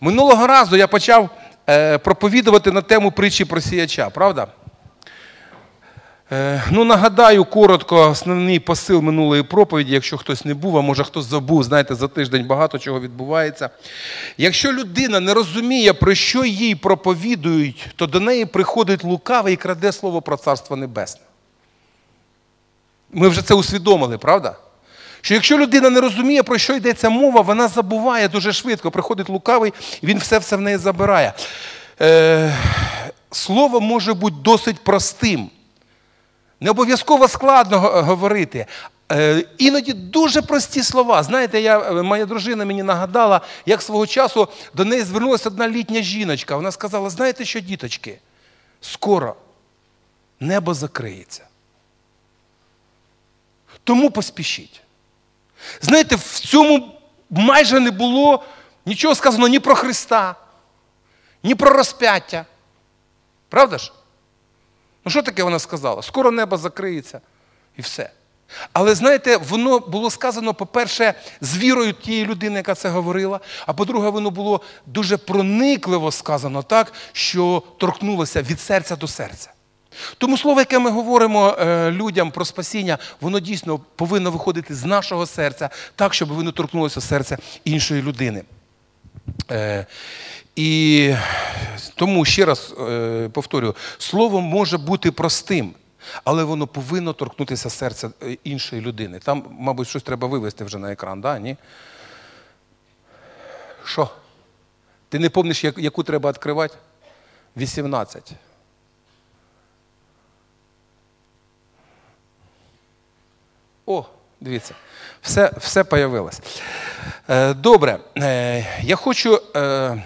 Минулого разу я почав е, проповідувати на тему притчі про сіяча, правда? Е, ну, нагадаю коротко основний посил минулої проповіді, якщо хтось не був, а може хтось забув, знаєте, за тиждень багато чого відбувається. Якщо людина не розуміє, про що їй проповідують, то до неї приходить лукавий і краде слово про Царство Небесне. Ми вже це усвідомили, правда? Що якщо людина не розуміє, про що йдеться мова, вона забуває дуже швидко. Приходить лукавий, він все все в неї забирає. Е, Слово може бути досить простим. Не обов'язково складно говорити. Е, іноді дуже прості слова. Знаєте, я, е, моя дружина мені нагадала, як свого часу до неї звернулася одна літня жіночка. Вона сказала: знаєте що, діточки, скоро небо закриється. Тому поспішіть. Знаєте, в цьому майже не було нічого сказано ні про Христа, ні про розп'яття. Правда ж? Ну, що таке вона сказала? Скоро небо закриється і все. Але знаєте, воно було сказано, по-перше, з вірою тієї людини, яка це говорила. А по-друге, воно було дуже проникливо сказано так, що торкнулося від серця до серця. Тому слово, яке ми говоримо е, людям про спасіння, воно дійсно повинно виходити з нашого серця, так, щоб воно торкнулося серця іншої людини. Е, і тому ще раз е, повторюю, слово може бути простим, але воно повинно торкнутися серця іншої людини. Там, мабуть, щось треба вивести вже на екран, да? ні? Що? Ти не пам'ятаєш, яку треба відкривати? 18. О, дивіться, все все появилось. Е, добре, е, я хочу е,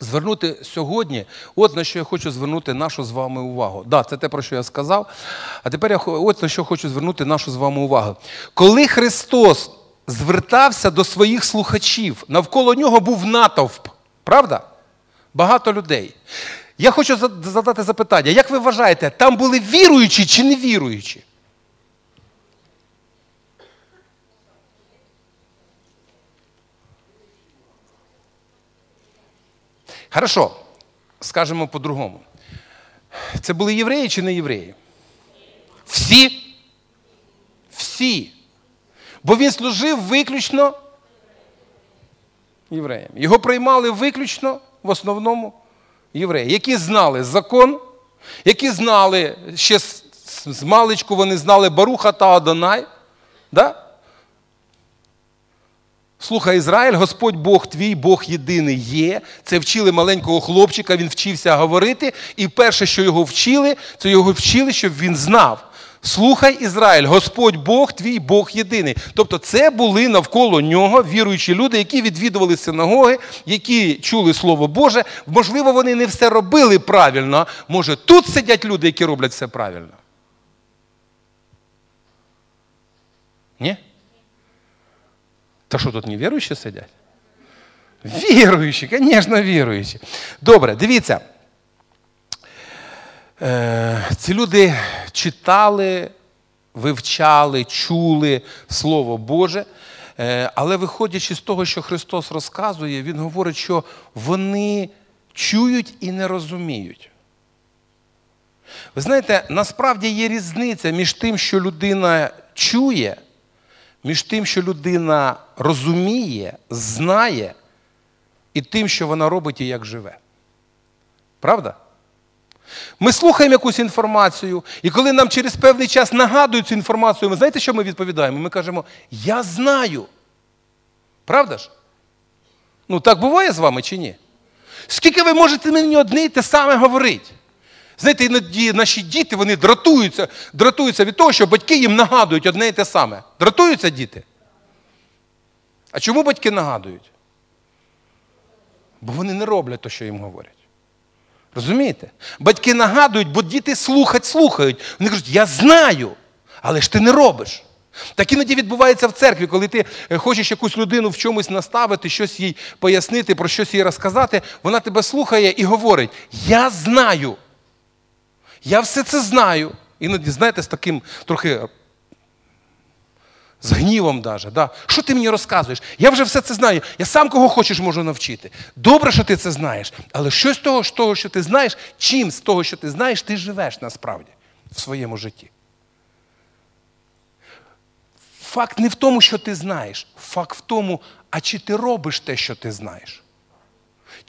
звернути сьогодні, от на що я хочу звернути нашу з вами увагу. Да, це те, про що я сказав. А тепер я от на що хочу звернути нашу з вами увагу. Коли Христос звертався до своїх слухачів, навколо нього був натовп, правда? Багато людей. Я хочу задати запитання: як ви вважаєте, там були віруючі чи не віруючі? Хорошо, скажемо по-другому. Це були євреї чи не євреї? Всі? Всі. Бо він служив виключно євреям. Його приймали виключно в основному євреї, які знали закон, які знали ще з маличку вони знали Баруха та Адонай. Да? Слухай, Ізраїль, Господь Бог твій, Бог єдиний є. Це вчили маленького хлопчика, він вчився говорити. І перше, що його вчили, це його вчили, щоб він знав. Слухай Ізраїль, Господь Бог твій Бог єдиний. Тобто це були навколо нього віруючі люди, які відвідували синагоги, які чули Слово Боже. Можливо, вони не все робили правильно. Може, тут сидять люди, які роблять все правильно. Ні? Та що тут не віруючі сидять? Віруючі, звісно, віруючі. Добре, дивіться. Е, ці люди читали, вивчали, чули Слово Боже. Е, але виходячи з того, що Христос розказує, Він говорить, що вони чують і не розуміють. Ви знаєте, насправді є різниця між тим, що людина чує між тим, що людина розуміє, знає, і тим, що вона робить і як живе. Правда? Ми слухаємо якусь інформацію, і коли нам через певний час нагадують цю інформацію, ви знаєте, що ми відповідаємо? Ми кажемо, я знаю. Правда ж? Ну, так буває з вами чи ні? Скільки ви можете мені одне і те саме говорити? Знаєте, іноді наші діти вони дратуються дратуються від того, що батьки їм нагадують одне і те саме. Дратуються діти? А чому батьки нагадують? Бо вони не роблять те, що їм говорять. Розумієте? Батьки нагадують, бо діти слухать, слухають. Вони кажуть, я знаю, але ж ти не робиш. Так іноді відбувається в церкві, коли ти е, хочеш якусь людину в чомусь наставити, щось їй пояснити, про щось їй розказати, вона тебе слухає і говорить: Я знаю. Я все це знаю. Іноді, знаєте, з таким трохи З гнівом даже. Да? Що ти мені розказуєш? Я вже все це знаю. Я сам кого хочеш можу навчити. Добре, що ти це знаєш. Але що з того, з того, що ти знаєш, чим з того, що ти знаєш, ти живеш насправді в своєму житті. Факт не в тому, що ти знаєш. Факт в тому, а чи ти робиш те, що ти знаєш.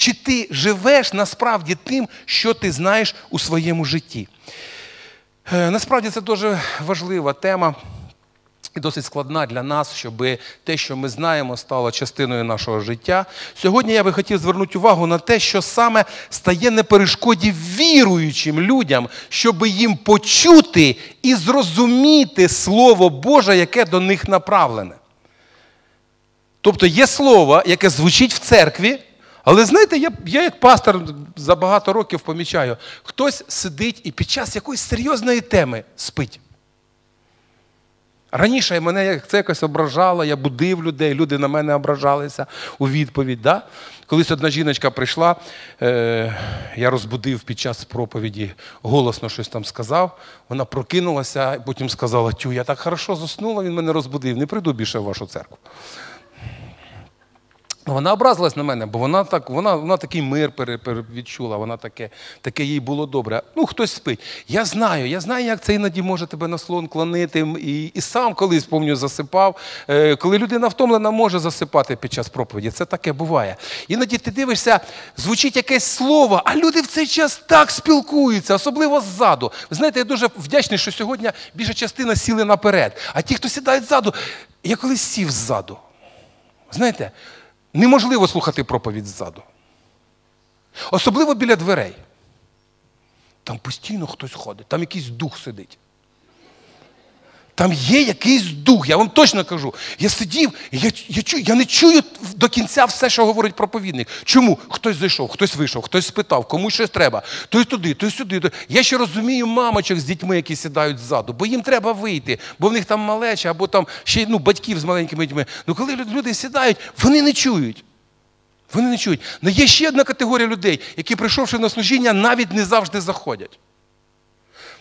Чи ти живеш насправді тим, що ти знаєш у своєму житті? Е, насправді це дуже важлива тема і досить складна для нас, щоб те, що ми знаємо, стало частиною нашого життя. Сьогодні я би хотів звернути увагу на те, що саме стає на перешкоді віруючим людям, щоб їм почути і зрозуміти Слово Боже, яке до них направлене. Тобто є слово, яке звучить в церкві. Але знаєте, я я як пастор за багато років помічаю, хтось сидить і під час якоїсь серйозної теми спить. Раніше мене це якось ображало, я будив людей, люди на мене ображалися у відповідь. Да? Колись одна жіночка прийшла, е, я розбудив під час проповіді, голосно щось там сказав. Вона прокинулася, потім сказала: Тю, я так хорошо заснула, він мене розбудив, не прийду більше в вашу церкву. Вона образилась на мене, бо вона так, вона, вона такий мир відчула, вона таке, таке їй було добре. Ну, хтось спить. Я знаю, я знаю, як це іноді може тебе на слон клонити. І і сам колись, пам'ятаю, засипав. Е, коли людина втомлена, може засипати під час проповіді. Це таке буває. Іноді ти дивишся, звучить якесь слово, а люди в цей час так спілкуються, особливо ззаду. Ви знаєте, я дуже вдячний, що сьогодні більша частина сіли наперед. А ті, хто сідають ззаду, я колись сів ззаду. Знаєте, Неможливо слухати проповідь ззаду. Особливо біля дверей. Там постійно хтось ходить, там якийсь дух сидить. Там є якийсь дух, я вам точно кажу. Я сидів, я я, чую, я не чую до кінця все, що говорить проповідник. Чому? Хтось зайшов, хтось вийшов, хтось спитав, кому щось треба. Той туди, той сюди. Той. Я ще розумію мамочок з дітьми, які сідають ззаду, бо їм треба вийти, бо в них там малеча, або там ще ну, батьків з маленькими дітьми. Ну коли люди сідають, вони не чують. Вони не чують. Але є ще одна категорія людей, які, прийшовши на служіння, навіть не завжди заходять.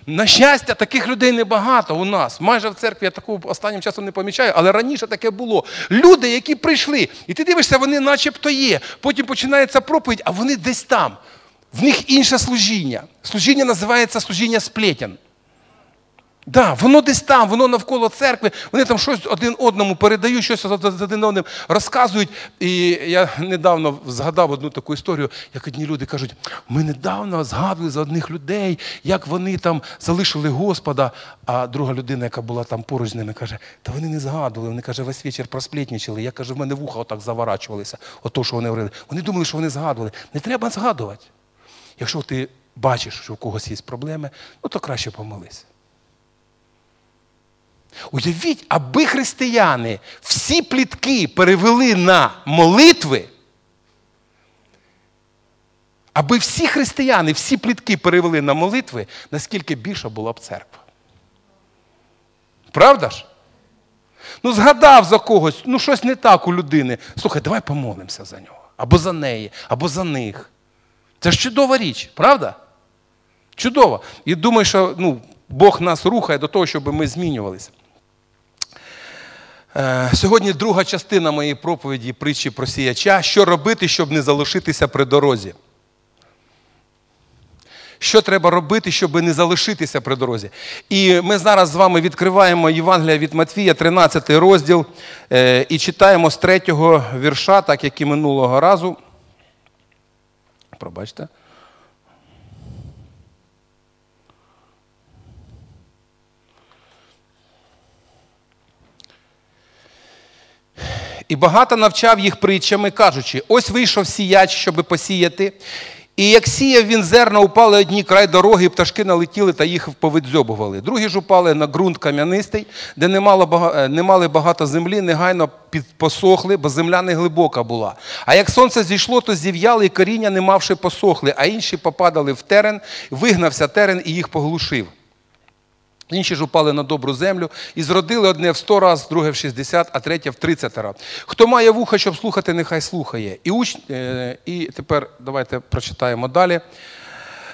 На щастя, таких людей небагато у нас. Майже в церкві я такого останнім часом не помічаю, але раніше таке було. Люди, які прийшли, і ти дивишся, вони начебто є. Потім починається проповідь, а вони десь там. В них інше служіння. Служіння називається служіння сплетен. Да, воно десь там, воно навколо церкви, вони там щось один одному передають, щось один одним розказують. І я недавно згадав одну таку історію, як одні люди кажуть, ми недавно згадували за одних людей, як вони там залишили Господа. А друга людина, яка була там поруч з ними, каже, та вони не згадували. Вони каже, весь вечір просплітнічили. Я каже, в мене вуха отак заворачувалися. Ото, що вони говорили. Вони думали, що вони згадували. Не треба згадувати. Якщо ти бачиш, що у когось є проблеми, ну то краще помолись. Уявіть, аби християни всі плітки перевели на молитви, аби всі християни всі плітки перевели на молитви, наскільки більша була б церква. Правда ж? Ну, згадав за когось, ну щось не так у людини. Слухай, давай помолимося за нього. Або за неї, або за них. Це ж чудова річ, правда? Чудово. І думаю, що ну, Бог нас рухає до того, щоб ми змінювалися. Е, сьогодні друга частина моєї проповіді притчі про сіяча. Що робити, щоб не залишитися при дорозі? Що треба робити, щоб не залишитися при дорозі? І ми зараз з вами відкриваємо Євангелія від Матвія, 13 розділ, е, і читаємо з третього вірша, так як і минулого разу. Пробачте. І багато навчав їх притчами, кажучи: ось вийшов сіяч, щоби посіяти. І як сіяв він зерна, упали одні край дороги, пташки налетіли та їх повидзьобували. Другі ж упали на ґрунт кам'янистий, де не мало, е, не мали багато землі, негайно посохли, бо земля не глибока була. А як сонце зійшло, то зів'яли, і коріння, не мавши посохли, а інші попадали в терен, вигнався терен і їх поглушив. Інші ж упали на добру землю і зродили одне в сто раз, друге в 60, а третє в 30 раз. Хто має вуха, щоб слухати, нехай слухає. І уч... І тепер давайте прочитаємо далі.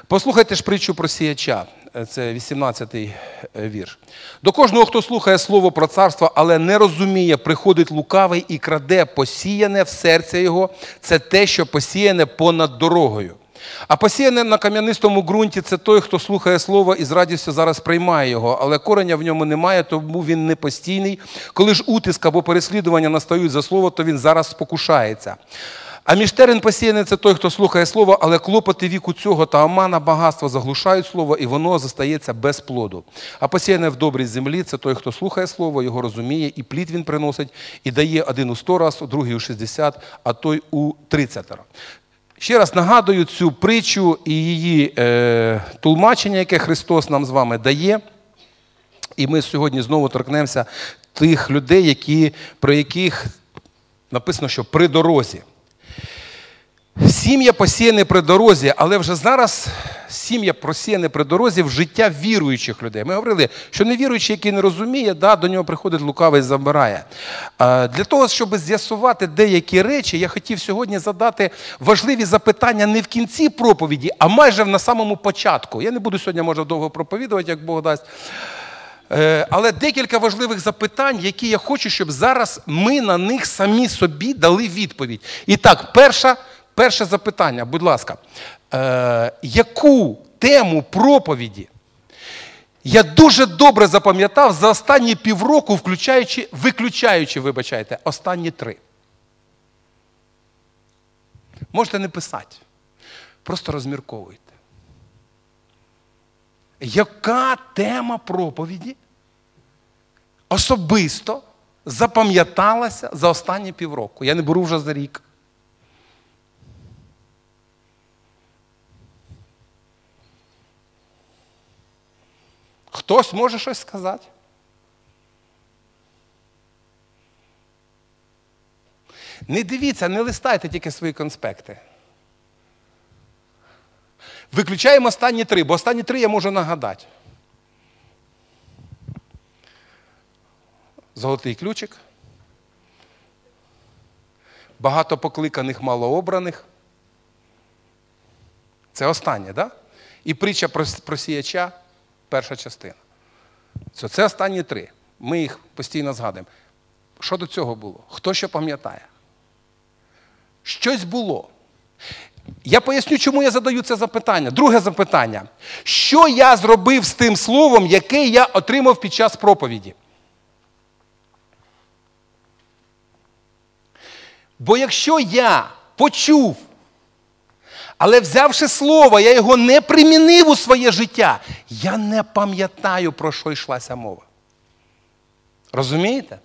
Послухайте ж притчу про сіяча. е, це 18-й е, вірш. До кожного, хто слухає слово про царство, але не розуміє, приходить лукавий і краде посіяне в серце його. Це те, що посіяне понад дорогою. А посіяне на кам'янистому ґрунті це той, хто слухає слово і з радістю зараз приймає його, але кореня в ньому немає, тому він не постійний. Коли ж утиск або переслідування настають за слово, то він зараз спокушається. А між терен посіяний це той, хто слухає слово, але клопоти віку цього та омана багатства заглушають слово, і воно зостається без плоду. А посіяне в добрій землі це той, хто слухає слово, його розуміє, і плід він приносить, і дає один у сто раз, другий у 60, а той у 30. Ще раз нагадую цю притчу і її е, тлумачення, яке Христос нам з вами дає. І ми сьогодні знову торкнемося тих людей, які, про яких написано, що при дорозі. Сім'я посіяне при дорозі, але вже зараз сім'я просіяне при дорозі в життя віруючих людей. Ми говорили, що невіруючий, який не розуміє, да, до нього приходить лукавий і забирає. Для того, щоб з'ясувати деякі речі, я хотів сьогодні задати важливі запитання не в кінці проповіді, а майже на самому початку. Я не буду сьогодні, може, довго проповідувати, як Бог дасть. Е, але декілька важливих запитань, які я хочу, щоб зараз ми на них самі собі дали відповідь. І так, перша. Перше запитання, будь ласка, е, яку тему проповіді я дуже добре запам'ятав за останні півроку, включаючи, виключаючи, вибачайте, останні три. Можете не писати. Просто розмірковуйте. Яка тема проповіді особисто запам'яталася за останні півроку? Я не беру вже за рік. Хтось може щось сказати? Не дивіться, не листайте тільки свої конспекти. Виключаємо останні три, бо останні три я можу нагадати. Золотий ключик. Багато покликаних, малообраних. Це останнє, так? Да? І притча про сіяча перша частина. Це, останні три. Ми їх постійно згадуємо. Що до цього було? Хто що пам'ятає? Щось було. Я поясню, чому я задаю це запитання. Друге запитання. Що я зробив з тим словом, яке я отримав під час проповіді? Бо якщо я почув але взявши слово, я його не примінив у своє життя. Я не пам'ятаю, про що йшлася мова. Розумієте?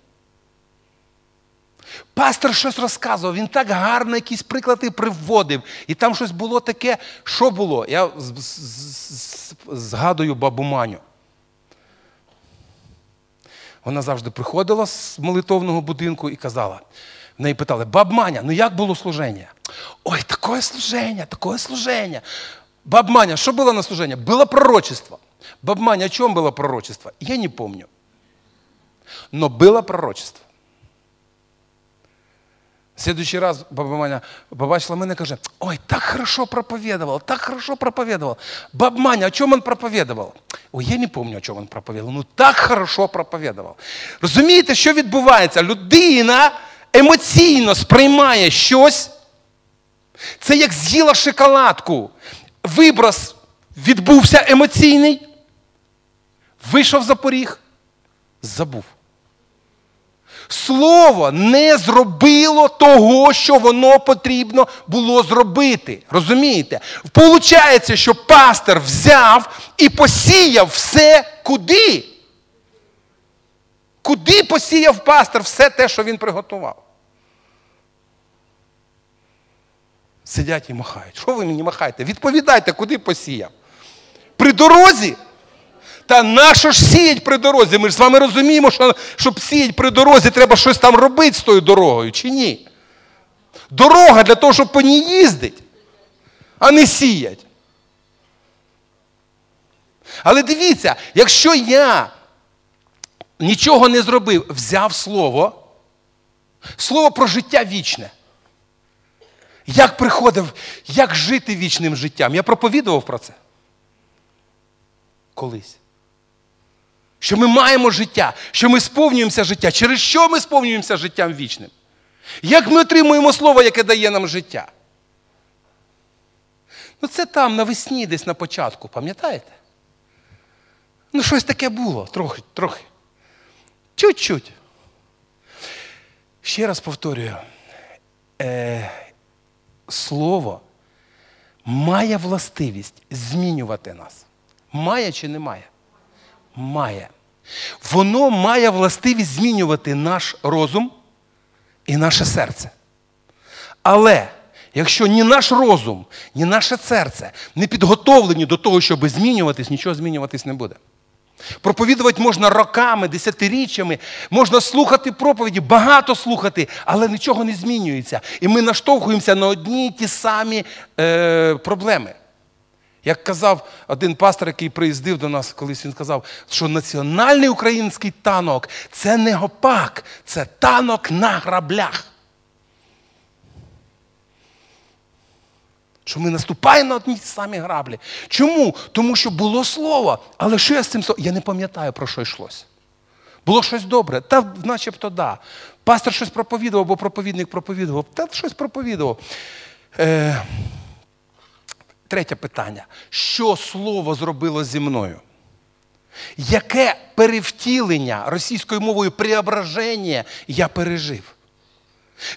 Пастор щось розказував, він так гарно якісь приклади приводив. І там щось було таке, що було? Я згадую бабу Маню. Вона завжди приходила з молитовного будинку і казала: неї питали, баб Маня, ну як було служення? Ой, такое служення, такое служення. Баб Маня, що було на служення? Было пророчество. Баб Маня, о чем было пророчество? Я не помню. Но было пророчество. В следующий раз баба Маня побачила мене і каже, ой, так хорошо проповедовал, так хорошо проповедовал. Баб Маня, о чем он проповедовал? Ой, я не помню, о чем он проповедовал. Ну так хорошо проповедовал. Розумієте, що відбувається? Людина емоційно сприймає щось, це як з'їла шоколадку. Виброс відбувся емоційний, вийшов за поріг, забув. Слово не зробило того, що воно потрібно було зробити. Розумієте? Получається, що пастор взяв і посіяв все куди? Куди посіяв пастор все те, що він приготував? Сидять і махають. Що ви мені махаєте? Відповідайте, куди посіяв? При дорозі? Та нащо ж сіять при дорозі? Ми ж з вами розуміємо, що щоб сіять при дорозі, треба щось там робити з тою дорогою, чи ні? Дорога для того, щоб по ній їздить, а не сіять. Але дивіться, якщо я нічого не зробив, взяв слово, слово про життя вічне. Як приходив, як жити вічним життям? Я проповідував про це. колись. Що ми маємо життя, що ми сповнюємося життя. Через що ми сповнюємося життям вічним? Як ми отримуємо слово, яке дає нам життя? Ну, це там навесні, десь на початку, пам'ятаєте? Ну, щось таке було, трохи, трохи. Чуть-чуть. Ще раз повторюю, е, слово має властивість змінювати нас. Має чи не має? Має. Воно має властивість змінювати наш розум і наше серце. Але якщо ні наш розум, ні наше серце не підготовлені до того, щоб змінюватись, нічого змінюватись не буде. Проповідувати можна роками, десятиріччями, можна слухати проповіді, багато слухати, але нічого не змінюється. І ми наштовхуємося на одні й ті самі е, проблеми. Як казав один пастор, який приїздив до нас, колись він сказав, що національний український танок це не гопак, це танок на граблях. Що ми наступаємо на одні самі граблі. Чому? Тому що було слово. Але що я з цим словом? Я не пам'ятаю, про що йшлося. Було щось добре, та начебто да. Пастор щось проповідував, або проповідник проповідував, та щось проповідував. Е, Третє питання. Що слово зробило зі мною? Яке перевтілення російською мовою преображення я пережив?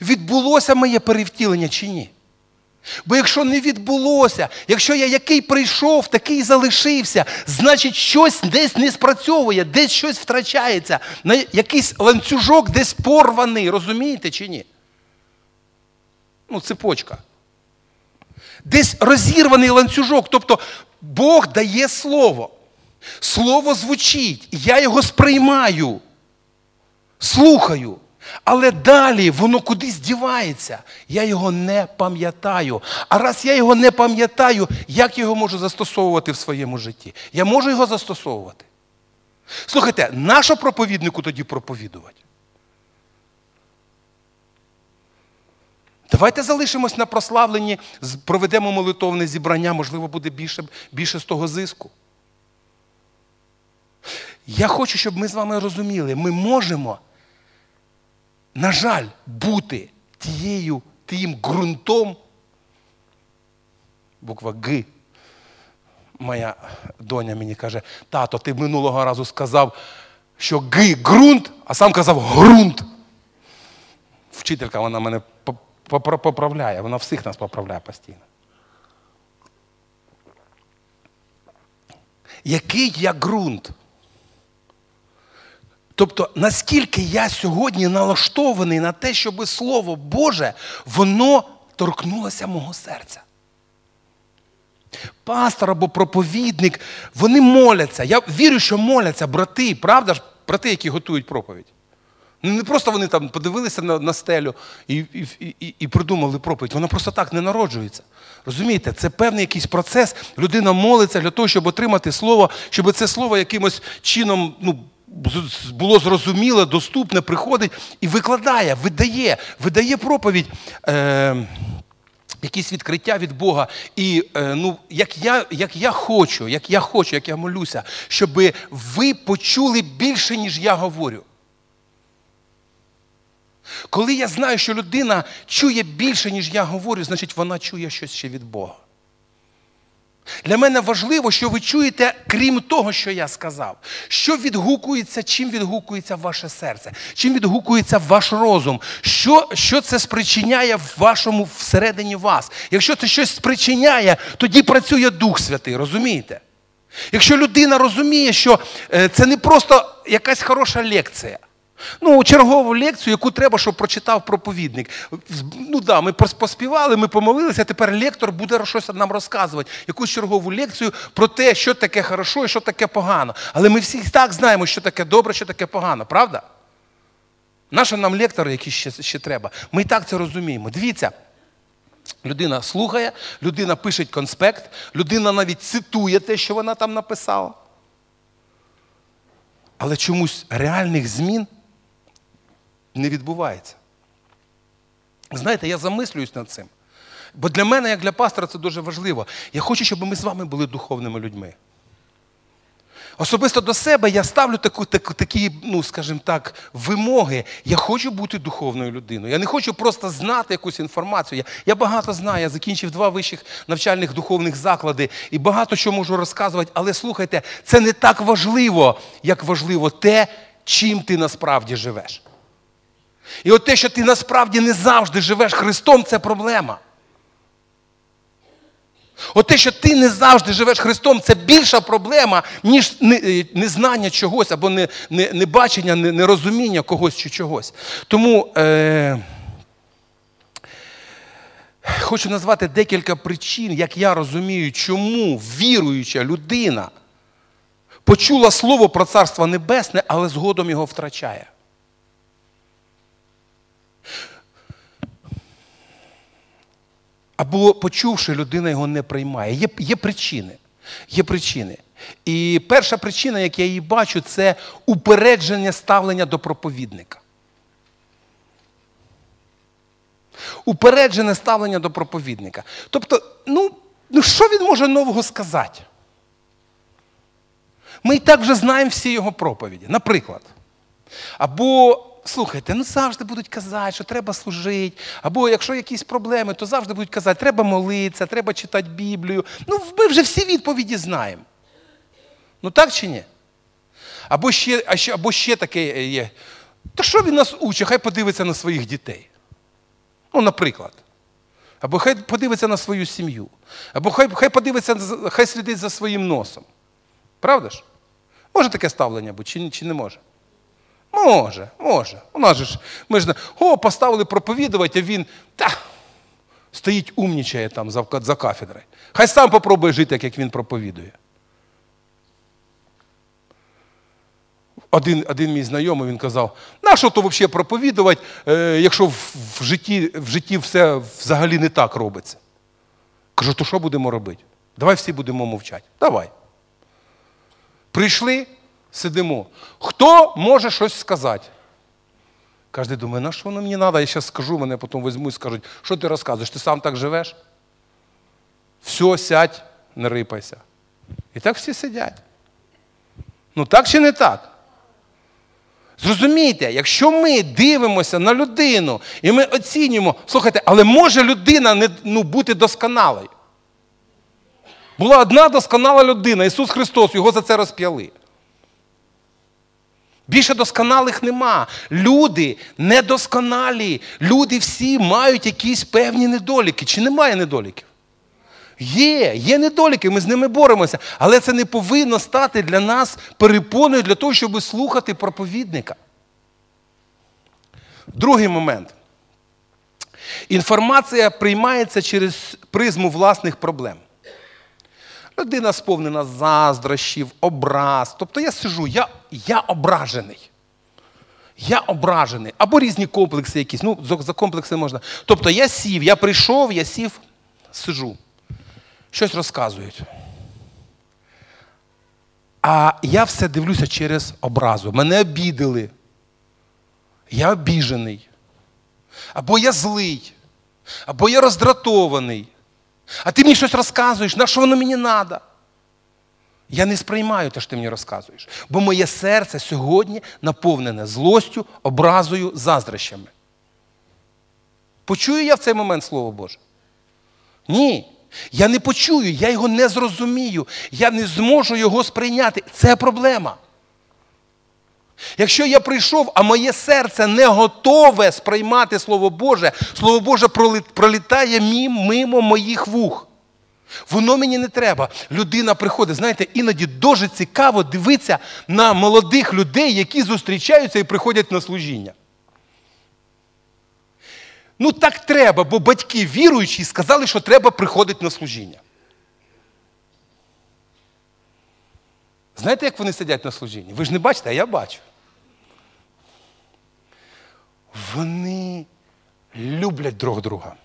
Відбулося моє перевтілення чи ні? Бо якщо не відбулося, якщо я який прийшов, такий залишився, значить щось десь не спрацьовує, десь щось втрачається, якийсь ланцюжок десь порваний, розумієте чи ні? Ну, цепочка. Десь розірваний ланцюжок. Тобто Бог дає слово. Слово звучить, я його сприймаю, слухаю. Але далі воно кудись дівається. Я його не пам'ятаю. А раз я його не пам'ятаю, як його можу застосовувати в своєму житті? Я можу його застосовувати. Слухайте, нащо проповіднику тоді проповідувати? Давайте залишимось на прославленні, проведемо молитовне зібрання, можливо, буде більше, більше з того зиску. Я хочу, щоб ми з вами розуміли, ми можемо на жаль, бути тією, тим ґрунтом, буква Г. Моя доня мені каже, тато, ти минулого разу сказав, що Г ґрунт, а сам казав ґрунт. Вчителька вона мене поправляє, вона всіх нас поправляє постійно. Який я ґрунт? Тобто, наскільки я сьогодні налаштований на те, щоб Слово Боже, воно торкнулося мого серця. Пастор або проповідник, вони моляться. Я вірю, що моляться брати, правда ж, брати, які готують проповідь. Ну, не просто вони там подивилися на на стелю і і, і, і придумали проповідь. Вона просто так не народжується. Розумієте, це певний якийсь процес. Людина молиться для того, щоб отримати слово, щоб це слово якимось чином ну, було зрозуміле, доступне, приходить і викладає, видає, видає проповідь. Е, Якісь відкриття від Бога. І е, ну, як я як я хочу, як я хочу, як я молюся, щоб ви почули більше, ніж я говорю. Коли я знаю, що людина чує більше, ніж я говорю, значить вона чує щось ще від Бога. Для мене важливо, що ви чуєте, крім того, що я сказав, що відгукується, чим відгукується ваше серце, чим відгукується ваш розум, що що це спричиняє в вашому всередині вас. Якщо це щось спричиняє, тоді працює Дух Святий, розумієте? Якщо людина розуміє, що е, це не просто якась хороша лекція, Ну, чергову лекцію, яку треба, щоб прочитав проповідник. Ну да, ми поспівали, ми помолилися, тепер лектор буде щось нам розказувати, якусь чергову лекцію про те, що таке хорошо і що таке погано. Але ми всі так знаємо, що таке добре, що таке погано, правда? Наша нам лектор, який ще, ще треба. Ми і так це розуміємо. Дивіться. Людина слухає, людина пише конспект, людина навіть цитує те, що вона там написала. Але чомусь реальних змін не відбувається. Знаєте, я замислююсь над цим. Бо для мене, як для пастора, це дуже важливо. Я хочу, щоб ми з вами були духовними людьми. Особисто до себе я ставлю таку, таку, такі, ну, скажімо так, вимоги. Я хочу бути духовною людиною. Я не хочу просто знати якусь інформацію. Я, я багато знаю, я закінчив два вищих навчальних духовних заклади і багато що можу розказувати. Але слухайте, це не так важливо, як важливо те, чим ти насправді живеш. І от те, що ти насправді не завжди живеш Христом, це проблема. От те, що ти не завжди живеш Христом, це більша проблема, ніж е, незнання чогось або небачення, не, не нерозуміння когось чи чогось. Тому е, хочу назвати декілька причин, як я розумію, чому віруюча людина почула слово про Царство Небесне, але згодом його втрачає. Або почувши, людина його не приймає. Є є причини. Є причини. І перша причина, як я її бачу, це упередження ставлення до проповідника. Упереджене ставлення до проповідника. Тобто, ну, ну що він може нового сказати? Ми і так вже знаємо всі його проповіді. Наприклад. Або слухайте, ну завжди будуть казати, що треба служити. Або якщо якісь проблеми, то завжди будуть казати, треба молитися, треба читати Біблію. Ну, ми вже всі відповіді знаємо. Ну так чи ні? Або ще або ще таке є. Та що він нас учить? Хай подивиться на своїх дітей. Ну, наприклад. Або хай подивиться на свою сім'ю. Або хай хай подивиться, хай слідить за своїм носом. Правда ж? Може таке ставлення бути, чи, чи не може? Може, може. У нас же ж, ми ж о, поставили проповідувати, а він та, стоїть умнічає там за, за кафедрою. Хай сам попробує жити, як він проповідує. Один один мій знайомий він казав, на що то взагалі проповідувати, е, якщо в, в, житті в житті все взагалі не так робиться. Кажу, то що будемо робити? Давай всі будемо мовчати. Давай. Прийшли, сидимо. Хто може щось сказати? Кожен думає, на що воно мені треба? Я зараз скажу, мене потім візьмуть і скажуть, що ти розказуєш? Ти сам так живеш? Все, сядь, не рипайся. І так всі сидять. Ну так чи не так? Зрозумійте, якщо ми дивимося на людину і ми оцінюємо, слухайте, але може людина не ну, бути досконалою? Була одна досконала людина, Ісус Христос, його за це розп'яли. Більше досконалих нема. Люди недосконалі. Люди всі мають якісь певні недоліки. Чи немає недоліків? Є, є недоліки, ми з ними боремося. Але це не повинно стати для нас перепоною для того, щоб слухати проповідника. Другий момент. Інформація приймається через призму власних проблем. Людина сповнена заздрощів, образ. Тобто я сижу, я я ображений. Я ображений. Або різні комплекси якісь. Ну, за комплекси можна. Тобто я сів, я прийшов, я сів, сижу. Щось розказують. А я все дивлюся через образу. Мене обідали. Я обіжений. Або я злий, або я роздратований. А ти мені щось розказуєш, на що воно мені треба? Я не сприймаю те, що ти мені розказуєш. Бо моє серце сьогодні наповнене злостю, образою, заздрощами. Почую я в цей момент Слово Боже? Ні. Я не почую, я його не зрозумію, я не зможу його сприйняти. Це проблема. Якщо я прийшов, а моє серце не готове сприймати Слово Боже, Слово Боже пролітає мимо моїх вух. Воно мені не треба. Людина приходить, знаєте, іноді дуже цікаво дивитися на молодих людей, які зустрічаються і приходять на служіння. Ну так треба, бо батьки віруючі сказали, що треба приходити на служіння. Знаєте, як вони сидять на служінні? Ви ж не бачите, а я бачу. Вони люблять друг друга.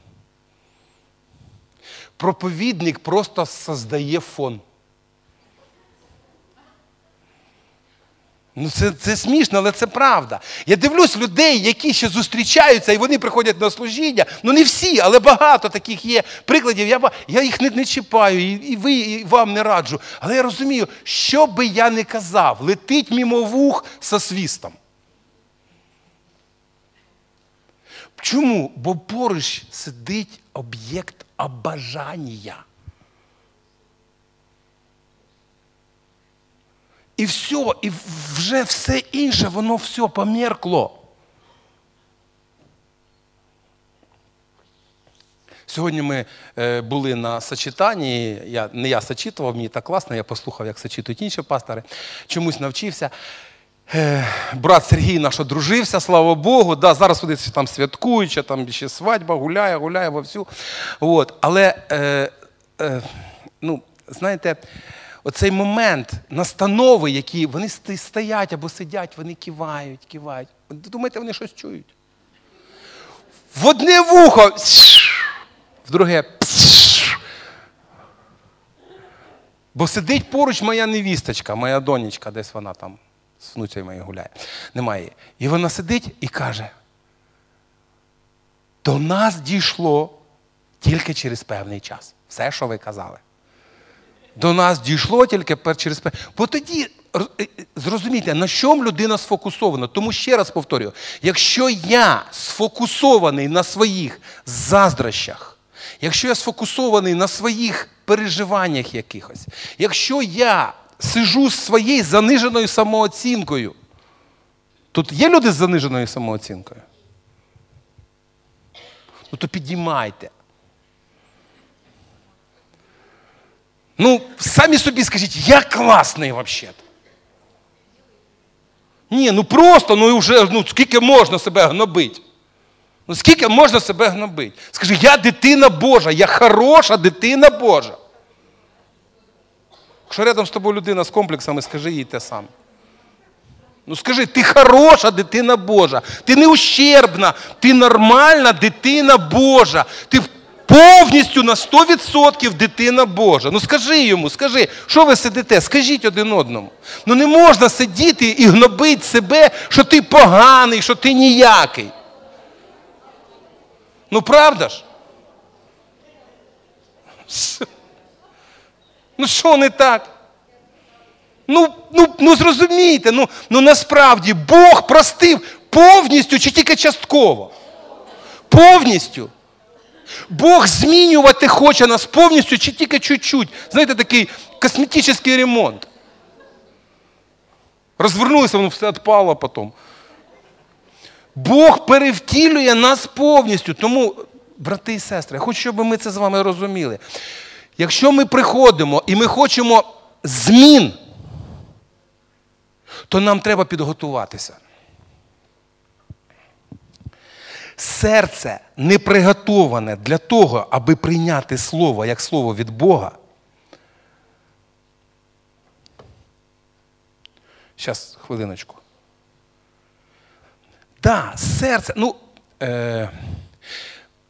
Проповідник просто создає фон. Ну, це це смішно, але це правда. Я дивлюсь людей, які ще зустрічаються, і вони приходять на служіння. Ну не всі, але багато таких є прикладів. Я я їх не не чіпаю, і і ви і вам не раджу. Але я розумію, що би я не казав, летить мімо вух со свістом. Чому? Бо поруч сидить об'єкт обажання. І все, і вже все інше, воно все померкло. Сьогодні ми е, були на сочетанні, я, не я сочитував, мені так класно, я послухав, як сочитують інші пастори, чомусь навчився. Брат Сергій наш одружився, слава Богу. Да, Зараз вони там святкують, там ще свадьба, гуляє, гуляє вовсю. От. Але, е, е, ну, знаєте, оцей момент настанови, які вони стоять або сидять, вони кивають, кивають. Думаєте, вони щось чують? В одне вухо, в друге. Бо сидить поруч моя невісточка, моя донечка, десь вона там з моєю гуляє. Немає. І вона сидить і каже: до нас дійшло тільки через певний час. Все, що ви казали до нас дійшло тільки через певний час. Бо тоді е, е, зрозумійте, на чому людина сфокусована. Тому ще раз повторюю: якщо я сфокусований на своїх заздрощах, якщо я сфокусований на своїх переживаннях якихось, якщо я сижу з своєю заниженою самооцінкою, тут є люди з заниженою самооцінкою? Ну то підіймайте. Ну, самі собі скажіть, я класний взагалі. Ні, ну просто, ну вже ну, скільки можна себе гнобити? Ну скільки можна себе гнобити? Скажи, я дитина Божа, я хороша дитина Божа. Якщо рядом з тобою людина з комплексами, скажи їй те саме. Ну скажи, ти хороша дитина Божа, ти не ущербна, ти нормальна дитина Божа. Ти повністю на 100% дитина Божа. Ну скажи йому, скажи, що ви сидите? Скажіть один одному. Ну не можна сидіти і гнобити себе, що ти поганий, що ти ніякий. Ну правда ж? Ну що не так? Ну ну, ну зрозумійте, ну, ну насправді Бог простив повністю чи тільки частково? Повністю. Бог змінювати хоче нас повністю чи тільки чуть-чуть. Знаєте, такий косметичний ремонт. Розвернулися, воно все відпало потім. Бог перевтілює нас повністю. Тому, брати і сестри, я хочу, щоб ми це з вами розуміли. Якщо ми приходимо і ми хочемо змін, то нам треба підготуватися. серце не приготоване для того, аби прийняти слово як слово від Бога. Зараз, хвилиночку. Да, серце, ну, е,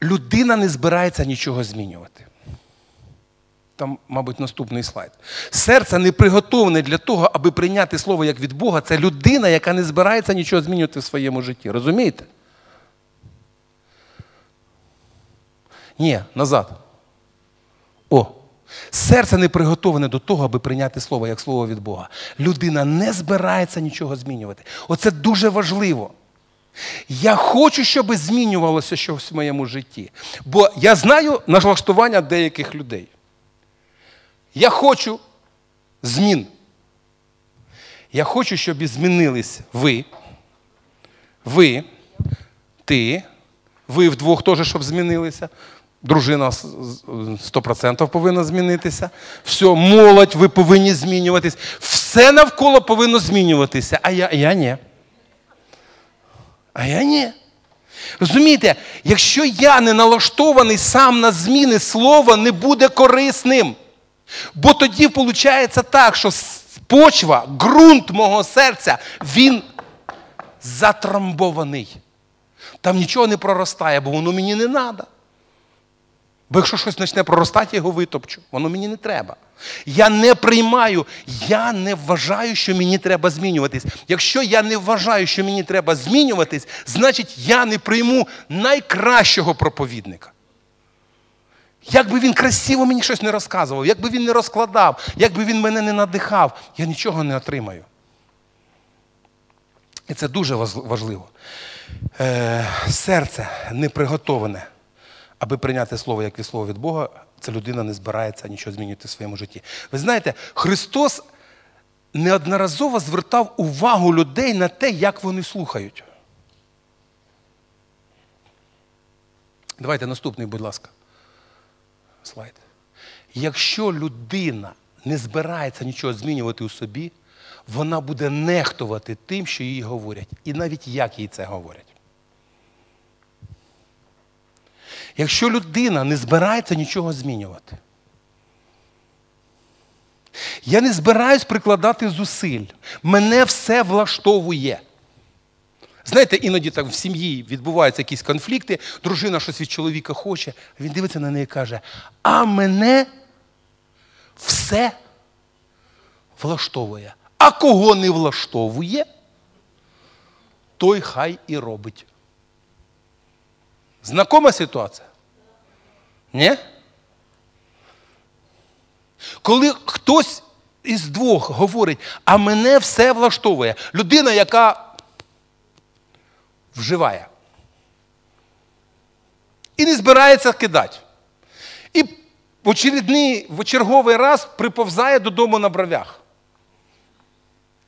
людина не збирається нічого змінювати. Там, мабуть, наступний слайд. Серце не приготоване для того, аби прийняти слово як від Бога. Це людина, яка не збирається нічого змінювати в своєму житті. Розумієте? Ні, назад. О. Серце не приготоване до того, аби прийняти слово як слово від Бога. Людина не збирається нічого змінювати. Оце дуже важливо. Я хочу, щоб змінювалося щось в моєму житті. Бо я знаю налаштування деяких людей. Я хочу змін. Я хочу, щоб змінились ви, ви, ти, ви вдвох теж, щоб змінилися. Дружина 100% повинна змінитися. Все, молодь, ви повинні змінюватись. Все навколо повинно змінюватися. А я, я ні. А я ні. Розумієте, якщо я не налаштований сам на зміни, слово не буде корисним. Бо тоді виходить так, що почва, ґрунт мого серця, він затрамбований. Там нічого не проростає, бо воно мені не треба. Бо якщо щось почне проростати, я його витопчу. Воно мені не треба. Я не приймаю, я не вважаю, що мені треба змінюватись. Якщо я не вважаю, що мені треба змінюватись, значить я не прийму найкращого проповідника. Як би він красиво мені щось не розказував, як би він не розкладав, як би він мене не надихав, я нічого не отримаю. І це дуже важливо. Е, Серце не приготоване, аби прийняти слово як від слова від Бога, ця людина не збирається нічого змінювати в своєму житті. Ви знаєте, Христос неодноразово звертав увагу людей на те, як вони слухають. Давайте наступний, будь ласка. Слайд. Якщо людина не збирається нічого змінювати у собі, вона буде нехтувати тим, що їй говорять, і навіть як їй це говорять. Якщо людина не збирається нічого змінювати, я не збираюсь прикладати зусиль. Мене все влаштовує. Знаєте, іноді так в сім'ї відбуваються якісь конфлікти, дружина щось від чоловіка хоче, він дивиться на неї і каже: А мене все влаштовує. А кого не влаштовує, той хай і робить. Знакома ситуація? Ні? Коли хтось із двох говорить, а мене все влаштовує, людина, яка вживає. І не збирається кидати. І в очередний, в черговий раз приповзає додому на бровях.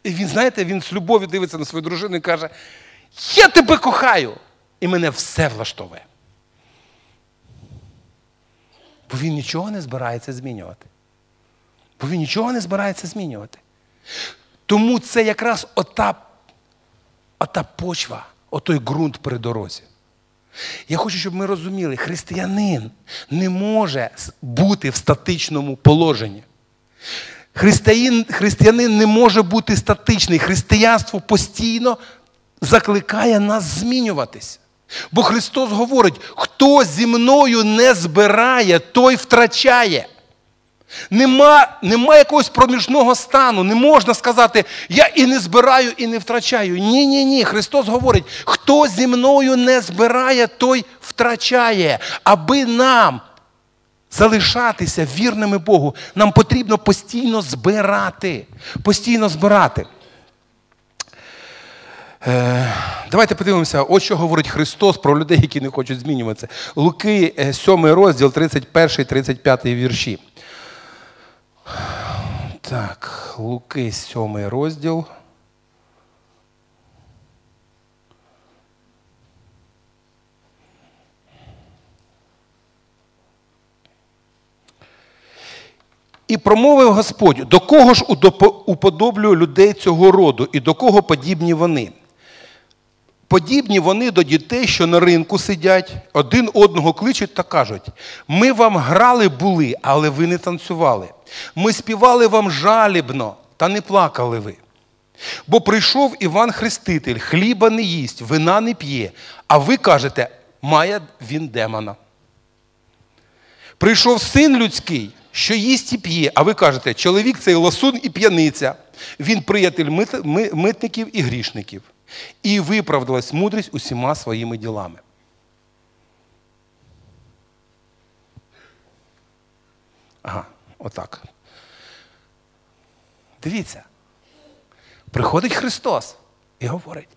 І він, знаєте, він з любов'ю дивиться на свою дружину і каже: Я тебе кохаю! І мене все влаштовує. Бо він нічого не збирається змінювати. Бо він нічого не збирається змінювати. Тому це якраз ота, ота почва, отой ґрунт при дорозі. Я хочу, щоб ми розуміли, християнин не може бути в статичному положенні. Християнин, християнин не може бути статичний. Християнство постійно закликає нас змінюватись. Бо Христос говорить, хто зі мною не збирає, той втрачає. Нема нема якогось проміжного стану. Не можна сказати, я і не збираю, і не втрачаю. Ні, ні, ні. Христос говорить, хто зі мною не збирає, той втрачає. Аби нам залишатися вірними Богу, нам потрібно постійно збирати. Постійно збирати. Е, давайте подивимося, ось що говорить Христос про людей, які не хочуть змінюватися. Луки, 7 е, розділ, 31, 35 вірші. Так, Луки, 7 розділ. І промовив Господь, до кого ж уподоблюю людей цього роду, і до кого подібні вони? Подібні вони до дітей, що на ринку сидять, один одного кличуть та кажуть: ми вам грали були, але ви не танцювали. Ми співали вам жалібно, та не плакали ви. Бо прийшов Іван Хреститель, хліба не їсть, вина не п'є, а ви кажете, має він демона. Прийшов син людський, що їсть і п'є, а ви кажете, чоловік цей ласун і п'яниця, він приятель митників і грішників і виправдалась мудрість усіма своїми ділами. Ага, отак. Дивіться. Приходить Христос і говорить: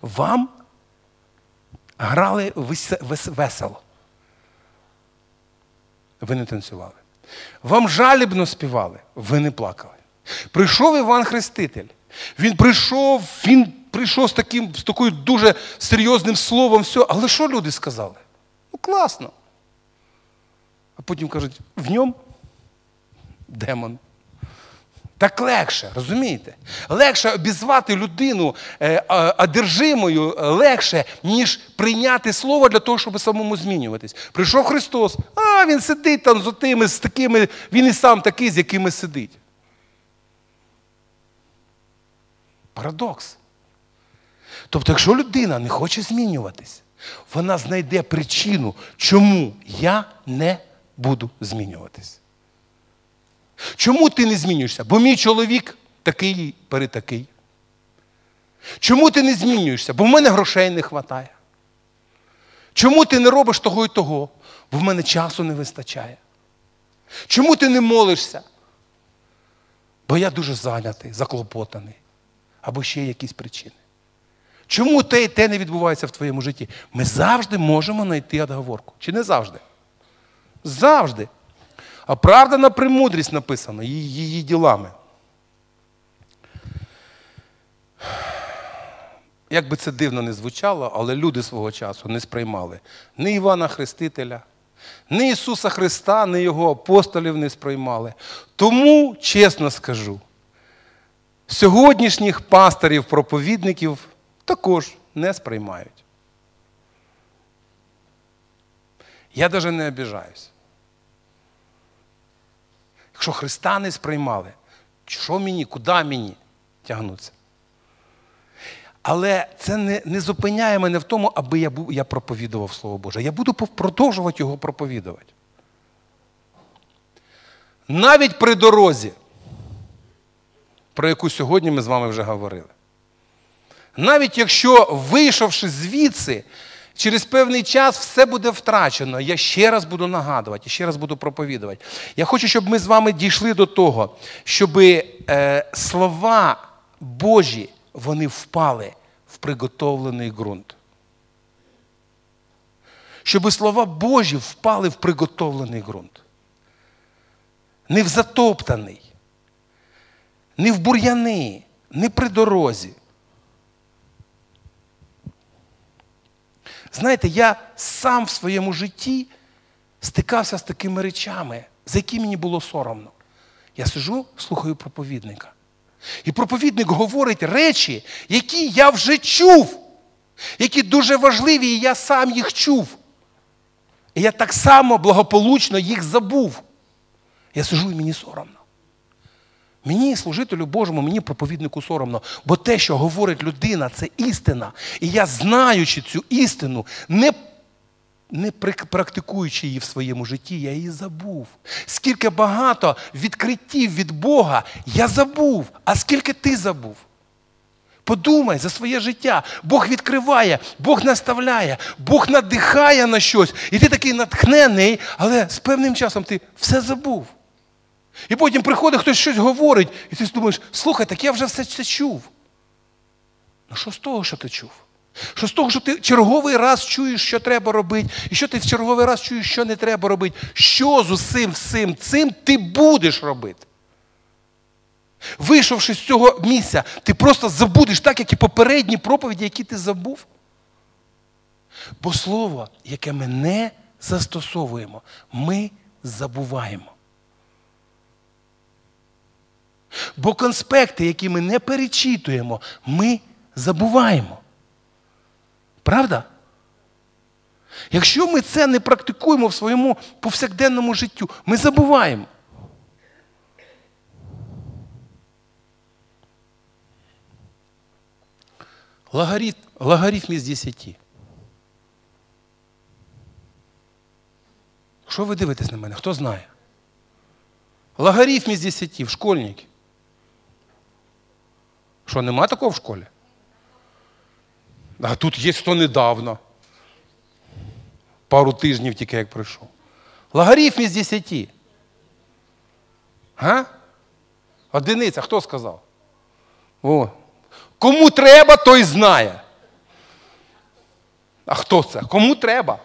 вам грали весело. Ви не танцювали. Вам жалібно співали, ви не плакали. Прийшов Іван Хреститель. Він прийшов, він прийшов з таким, з такою дуже серйозним словом, все. Але що люди сказали? Ну, класно. А потім кажуть, в ньому демон. Так легше, розумієте? Легше обізвати людину е, одержимою легше, ніж прийняти слово для того, щоб самому змінюватись. Прийшов Христос, а Він сидить там з отими, з такими, він і сам такий, з якими сидить. Парадокс. Тобто, якщо людина не хоче змінюватись, вона знайде причину, чому я не буду змінюватись. Чому ти не змінюєшся? Бо мій чоловік такий перетакий. Чому ти не змінюєшся? Бо в мене грошей не вистачає. Чому ти не робиш того і того? Бо в мене часу не вистачає. Чому ти не молишся? Бо я дуже зайнятий, заклопотаний. Або ще якісь причини. Чому те і те не відбувається в твоєму житті? Ми завжди можемо знайти отговорку. Чи не завжди? Завжди. А правда на премудрість написана її ділами. Як би це дивно не звучало, але люди свого часу не сприймали ні Івана Хрестителя, ні Ісуса Христа, ні Його апостолів не сприймали. Тому, чесно скажу, сьогоднішніх пасторів, проповідників також не сприймають. Я навіть не обіжаюсь. Якщо Христа не сприймали, що мені, куди мені тягнуться? Але це не не зупиняє мене в тому, аби я був, я проповідував Слово Боже. Я буду продовжувати його проповідувати. Навіть при дорозі, про яку сьогодні ми з вами вже говорили. Навіть якщо, вийшовши звідси, через певний час все буде втрачено, я ще раз буду нагадувати, ще раз буду проповідувати. Я хочу, щоб ми з вами дійшли до того, щоб е, слова Божі вони впали в приготовлений ґрунт. Щоб слова Божі впали в приготовлений ґрунт. Не в затоптаний, не в бур'яни, не при дорозі. Знаєте, я сам в своєму житті стикався з такими речами, за які мені було соромно. Я сижу, слухаю проповідника. І проповідник говорить речі, які я вже чув, які дуже важливі, і я сам їх чув. І я так само благополучно їх забув. Я сижу і мені соромно. Мені, служителю Божому, мені проповіднику соромно, бо те, що говорить людина, це істина. І я, знаючи цю істину, не не практикуючи її в своєму житті, я її забув. Скільки багато відкриттів від Бога я забув, а скільки ти забув? Подумай за своє життя. Бог відкриває, Бог наставляє, Бог надихає на щось. І ти такий натхнений, але з певним часом ти все забув. І потім приходить хтось щось говорить, і ти думаєш, слухай, так я вже все це чув. Ну що з того, що ти чув? Що з того, що ти черговий раз чуєш, що треба робити, і що ти в черговий раз чуєш, що не треба робити, що з усім всім цим ти будеш робити? Вийшовши з цього місця, ти просто забудеш так, як і попередні проповіді, які ти забув. Бо слово, яке ми не застосовуємо, ми забуваємо. Бо конспекти, які ми не перечитуємо, ми забуваємо. Правда? Якщо ми це не практикуємо в своєму повсякденному життю, ми забуваємо. Логарифм, логарифм із 10. Що ви дивитесь на мене? Хто знає? Логарифм із 10 в школьники. Що, нема такого в школі? А тут є хто недавно. Пару тижнів тільки як прийшов. Логарифм із 10. Га? Одиниця, хто сказав? О. Кому треба, той знає. А хто це? Кому треба?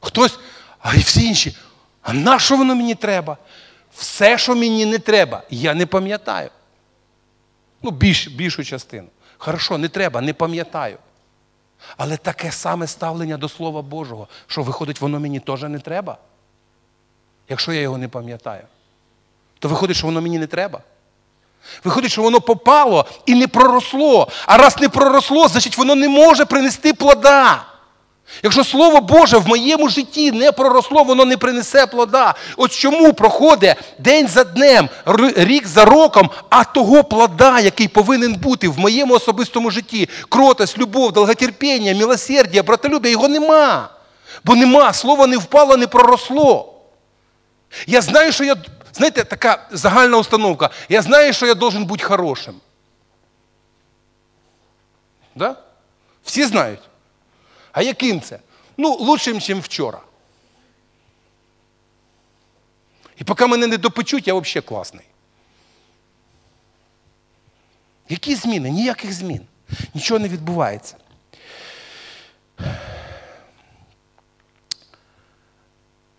Хтось, а і всі інші. А на що воно мені треба? Все, що мені не треба, я не пам'ятаю. Ну, більш, більшу частину. Хорошо, не треба, не пам'ятаю. Але таке саме ставлення до Слова Божого, що виходить, воно мені теж не треба. Якщо я його не пам'ятаю, то виходить, що воно мені не треба. Виходить, що воно попало і не проросло. А раз не проросло, значить воно не може принести плода. Якщо Слово Боже в моєму житті не проросло, воно не принесе плода. От чому проходить день за днем, рік за роком, а того плода, який повинен бути в моєму особистому житті, кротость, любов, долготерпіння, милосердя, братолюбя, його нема. Бо нема, слово не впало, не проросло. Я знаю, що я, знаєте, така загальна установка. Я знаю, що я должен бути хорошим. Да? Всі знають. А яким це? Ну, лучшим, ніж вчора. І поки мене не допечуть, я взагалі класний. Які зміни? Ніяких змін. Нічого не відбувається.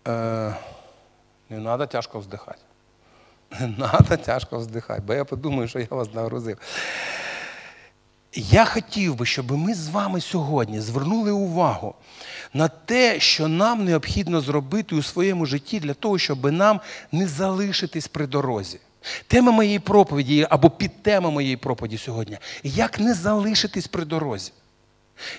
Е, не треба тяжко вздихати. Не треба тяжко вздихати, бо я подумаю, що я вас нагрузив. Я хотів би, щоб ми з вами сьогодні звернули увагу на те, що нам необхідно зробити у своєму житті для того, щоб нам не залишитись при дорозі. Тема моєї проповіді або підтема моєї проповіді сьогодні як не залишитись при дорозі.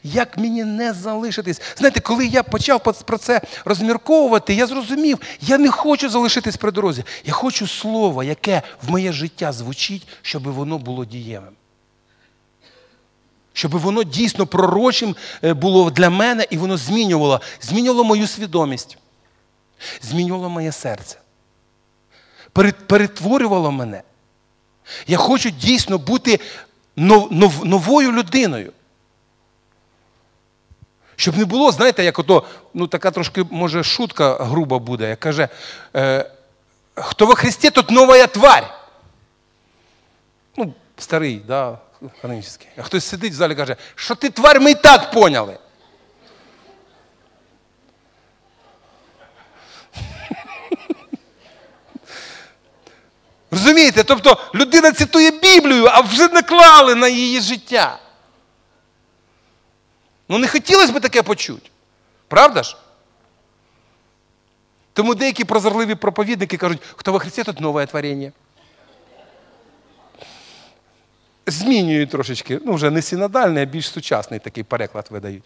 Як мені не залишитись? Знаєте, коли я почав про це розмірковувати, я зрозумів, я не хочу залишитись при дорозі. Я хочу слово, яке в моє життя звучить, щоб воно було дієвим щоб воно дійсно пророчим е, було для мене і воно змінювало, змінювало мою свідомість, змінювало моє серце, перетворювало мене. Я хочу дійсно бути новою людиною. Щоб не було, знаєте, як ото, ну така трошки, може, шутка груба буде, як каже, е, хто во Христі, тут нова тварь. Ну, старий, да, канонічний. А хтось сидить в залі і каже, що ти тварь, ми і так поняли. Розумієте? Тобто людина цитує Біблію, а вже наклали на її життя. Ну не хотілося б таке почути. Правда ж? Тому деякі прозорливі проповідники кажуть, хто во Христі, тут нове творення змінюють трошечки, ну вже не синодальний, а більш сучасний такий переклад видають.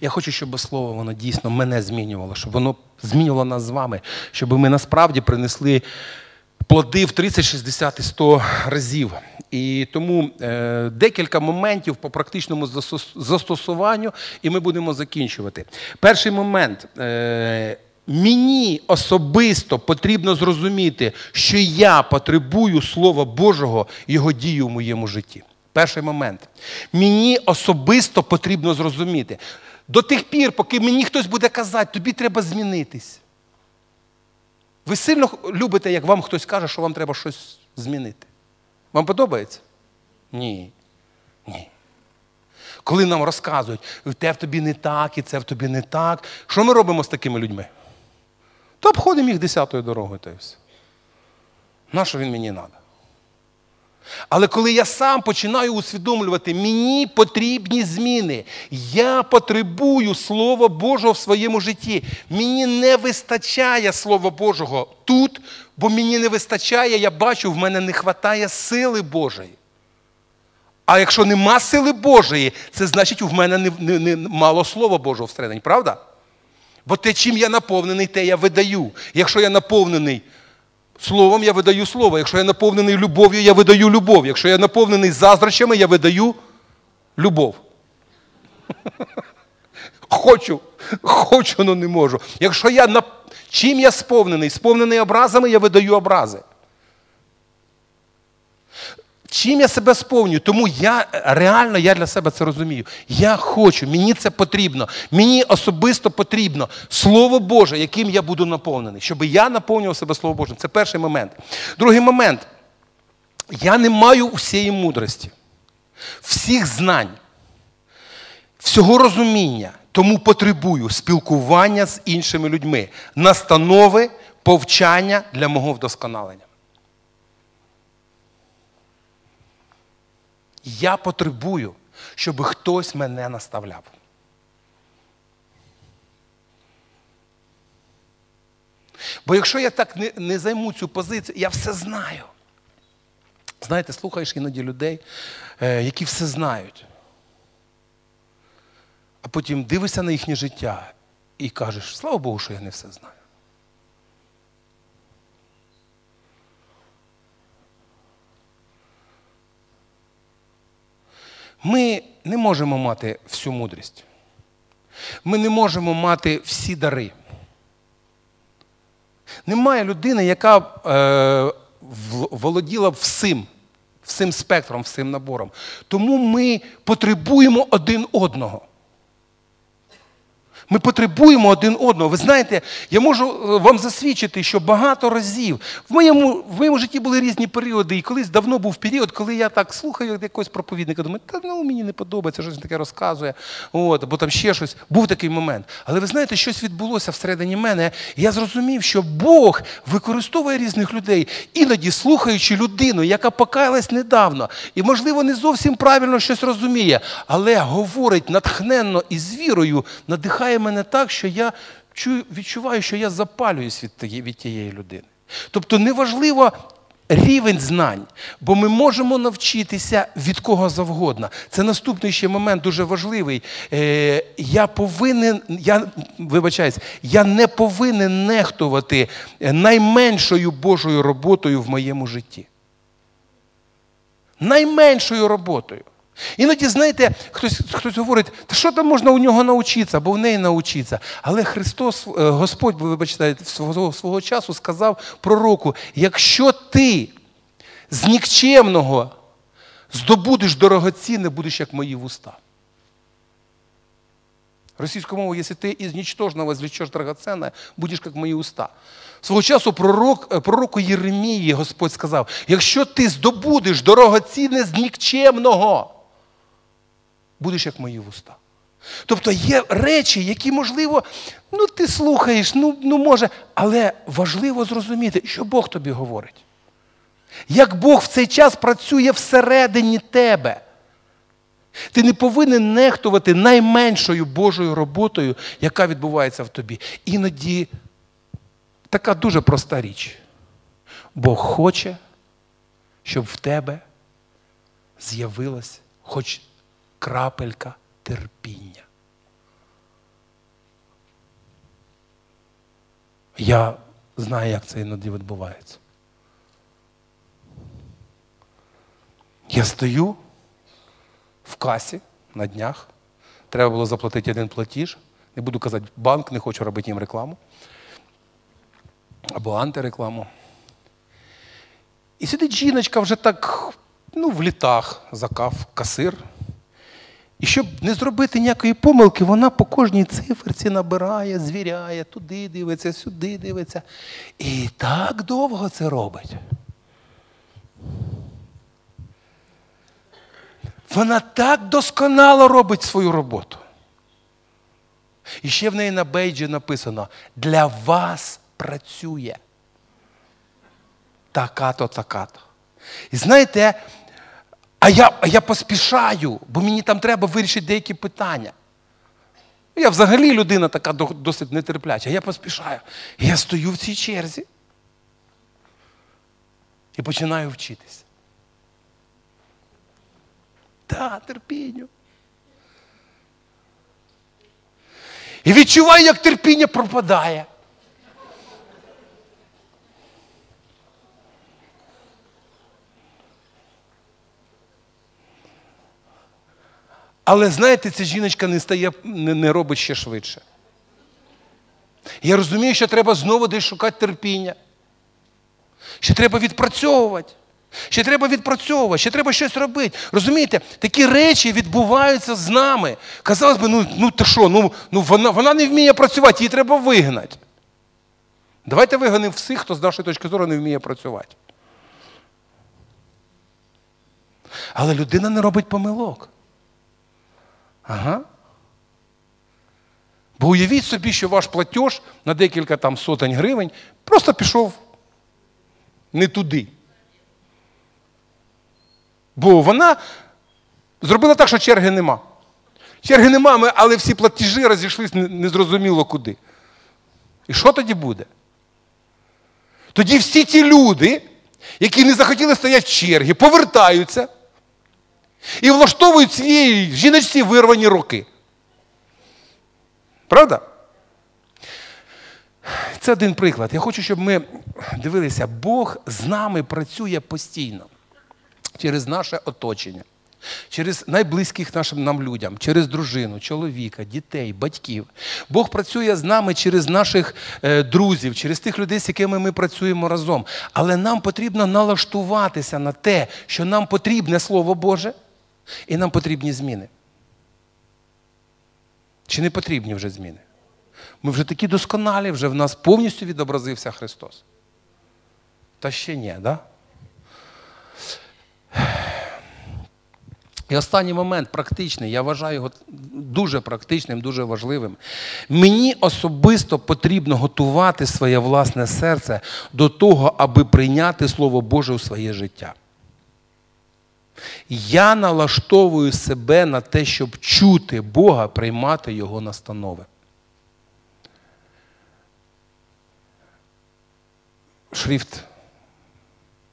Я хочу, щоб слово воно дійсно мене змінювало, щоб воно змінювало нас з вами, щоб ми насправді принесли плоди в 30, 60 і 100 разів. І тому е, декілька моментів по практичному застосуванню, і ми будемо закінчувати. Перший момент. Е, Мені особисто потрібно зрозуміти, що я потребую Слова Божого Його дію в моєму житті. Перший момент. Мені особисто потрібно зрозуміти. До тих пір, поки мені хтось буде казати, тобі треба змінитись. Ви сильно любите, як вам хтось каже, що вам треба щось змінити. Вам подобається? Ні. Ні. Коли нам розказують, те в тобі не так, і це в тобі не так. Що ми робимо з такими людьми? То обходимо їх десятою дорогою та й все. Нащо він мені треба? Але коли я сам починаю усвідомлювати, мені потрібні зміни, я потребую Слова Божого в своєму житті. Мені не вистачає Слова Божого тут, бо мені не вистачає, я бачу, в мене не вистачає сили Божої. А якщо нема сили Божої, це значить, в мене не, не, не мало Слова Божого всередині, правда? Бо те, чим я наповнений, те я видаю. Якщо я наповнений словом, я видаю слово. Якщо я наповнений любов'ю, я видаю любов. Якщо я наповнений заздрощами, я видаю любов. Хочу, хочу, але не можу. Якщо я чим я сповнений? Сповнений образами, я видаю образи. Чим я себе сповнюю? Тому я реально я для себе це розумію. Я хочу, мені це потрібно. Мені особисто потрібно Слово Боже, яким я буду наповнений, щоб я наповнював себе Слово Божим. Це перший момент. Другий момент. Я не маю всієї мудрості, всіх знань, всього розуміння, тому потребую спілкування з іншими людьми, настанови, повчання для мого вдосконалення. Я потребую, щоб хтось мене наставляв. Бо якщо я так не не займу цю позицію, я все знаю. Знаєте, слухаєш іноді людей, е, які все знають. А потім дивишся на їхнє життя і кажеш, слава Богу, що я не все знаю. Ми не можемо мати всю мудрість. Ми не можемо мати всі дари. Немає людини, яка е, володіла всім, всім спектром, всім набором. Тому ми потребуємо один одного. Ми потребуємо один одного. Ви знаєте, я можу е, вам засвідчити, що багато разів в моєму в моєму житті були різні періоди, і колись давно був період, коли я так слухаю якогось проповідника, думаю, та ну мені не подобається, щось таке розказує, от, або там ще щось. Був такий момент. Але ви знаєте, щось відбулося всередині мене. і Я зрозумів, що Бог використовує різних людей, іноді слухаючи людину, яка покаялась недавно, і, можливо, не зовсім правильно щось розуміє, але говорить натхненно і з вірою, надихає мене так, що я чую, відчуваю, що я запалююсь від, від тієї людини. Тобто неважливо рівень знань, бо ми можемо навчитися від кого завгодно. Це наступний ще момент дуже важливий. Е, Я повинен, я вибачаюсь, я не повинен нехтувати найменшою Божою роботою в моєму житті. Найменшою роботою. Іноді, знаєте, хтось хтось говорить, та що там можна у нього навчитися, або в неї навчитися. Але Христос, е, Господь, вибачте, свого, свого часу сказав пророку: якщо ти з нікчемного здобудеш дорогоцінне, будеш як мої вуста. Російською мовою, якщо ти із нічтожного звлечеш драгоценне, будеш як мої уста. Свого часу пророк, е, пророку Єремії Господь сказав: якщо ти здобудеш дорогоцінне з нікчемного, будеш як мої вуста. Тобто є речі, які, можливо, ну ти слухаєш, ну, ну може, але важливо зрозуміти, що Бог тобі говорить. Як Бог в цей час працює всередині тебе. Ти не повинен нехтувати найменшою Божою роботою, яка відбувається в тобі. Іноді така дуже проста річ. Бог хоче, щоб в тебе з'явилась хоч крапелька терпіння. Я знаю, як це іноді відбувається. Я стою в касі на днях. Треба було заплатити один платіж. Не буду казати, банк, не хочу робити їм рекламу. Або антирекламу. І сидить жіночка вже так, ну, в літах закав касир. І щоб не зробити ніякої помилки, вона по кожній циферці набирає, звіряє, туди дивиться, сюди дивиться. І так довго це робить. Вона так досконало робить свою роботу. І ще в неї на бейджі написано: для вас працює. Така-то, така-то. І знаєте, а я я поспішаю, бо мені там треба вирішити деякі питання. Я взагалі людина така досить нетерпляча. Я поспішаю. Я стою в цій черзі і починаю вчитися. Та, терпінню. І відчуваю, як терпіння пропадає. Але знаєте, ця жіночка не стає, не, робить ще швидше. Я розумію, що треба знову десь шукати терпіння. Ще треба відпрацьовувати. Ще треба відпрацьовувати, ще треба щось робити. Розумієте, такі речі відбуваються з нами. Казалось би, ну ну ти що, ну, ну вона вона не вміє працювати, її треба вигнати. Давайте виганемо всіх, хто з нашої точки зору не вміє працювати. Але людина не робить помилок. Ага. Бо уявіть собі, що ваш платеж на декілька там сотень гривень просто пішов не туди. Бо вона зробила так, що черги нема. Черги нема, але всі платежі розійшлись незрозуміло куди. І що тоді буде? Тоді всі ті люди, які не захотіли стояти в черги, повертаються і влаштовують цієї жіночці вирвані руки. Правда? Це один приклад. Я хочу, щоб ми дивилися, Бог з нами працює постійно через наше оточення, через найблизьких нашим нам людям, через дружину, чоловіка, дітей, батьків. Бог працює з нами через наших е, друзів, через тих людей, з якими ми працюємо разом. Але нам потрібно налаштуватися на те, що нам потрібне Слово Боже, і нам потрібні зміни. Чи не потрібні вже зміни? Ми вже такі досконалі, вже в нас повністю відобразився Христос. Та ще ні, да? І останній момент практичний, я вважаю його дуже практичним, дуже важливим. Мені особисто потрібно готувати своє власне серце до того, аби прийняти Слово Боже у своє життя. Я налаштовую себе на те, щоб чути Бога, приймати Його настанови. Шрифт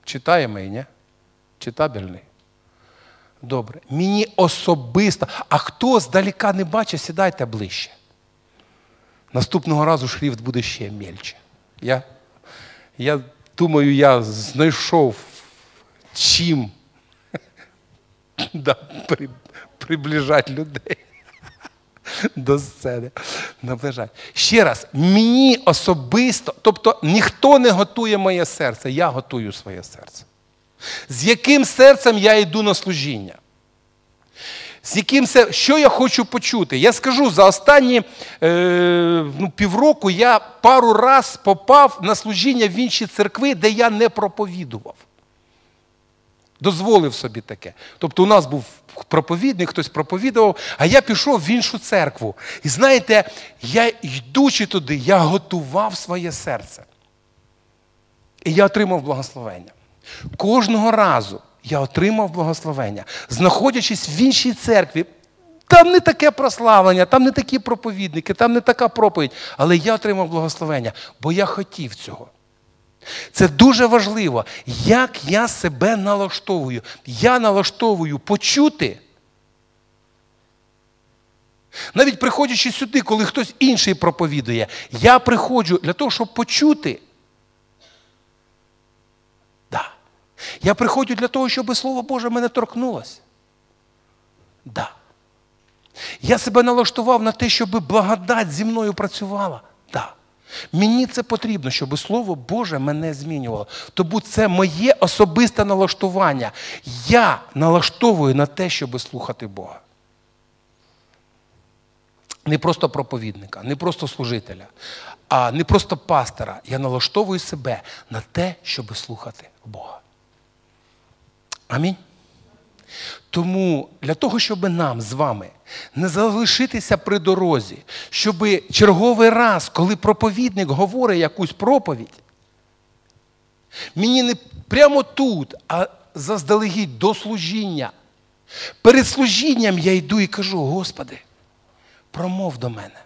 читаємо і ні? Читабельний. Добре. Мені особисто. А хто здаліка не бачить, сідайте ближче. Наступного разу шрифт буде ще мельче. Я я думаю, я знайшов чим да, при, приближати людей до сцени. Наближати. Ще раз, мені особисто, тобто ніхто не готує моє серце, я готую своє серце. З яким серцем я йду на служіння? З яким серцем, Що я хочу почути? Я скажу, за останні е, ну, півроку я пару раз попав на служіння в інші церкви, де я не проповідував. Дозволив собі таке. Тобто у нас був проповідник, хтось проповідував, а я пішов в іншу церкву. І знаєте, я йдучи туди, я готував своє серце. І я отримав благословення. Кожного разу я отримав благословення, знаходячись в іншій церкві. Там не таке прославлення, там не такі проповідники, там не така проповідь. Але я отримав благословення, бо я хотів цього. Це дуже важливо, як я себе налаштовую. Я налаштовую почути. Навіть приходячи сюди, коли хтось інший проповідує, я приходжу для того, щоб почути. Да. Я приходжу для того, щоб Слово Боже мене торкнулося. Да. Я себе налаштував на те, щоб благодать зі мною працювала. Да. Мені це потрібно, щоб Слово Боже мене змінювало. Тому це моє особисте налаштування. Я налаштовую на те, щоб слухати Бога. Не просто проповідника, не просто служителя, а не просто пастора. Я налаштовую себе на те, щоб слухати Бога. Амінь. Тому для того, щоб нам з вами не залишитися при дорозі, щоб черговий раз, коли проповідник говорить якусь проповідь, мені не прямо тут, а заздалегідь до служіння. Перед служінням я йду і кажу, Господи, промов до мене.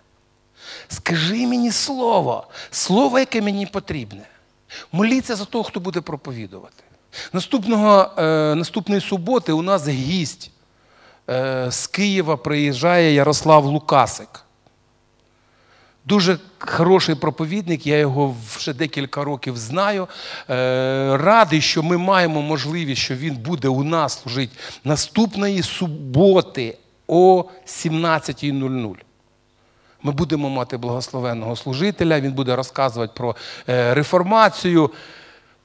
Скажи мені слово, слово, яке мені потрібне. Моліться за того, хто буде проповідувати. Наступного, е, Наступної суботи у нас гість е, з Києва приїжджає Ярослав Лукасик. Дуже хороший проповідник, я його вже декілька років знаю. Е, радий, що ми маємо можливість, що він буде у нас служити наступної суботи о 17.00. Ми будемо мати благословенного служителя, він буде розказувати про е, реформацію.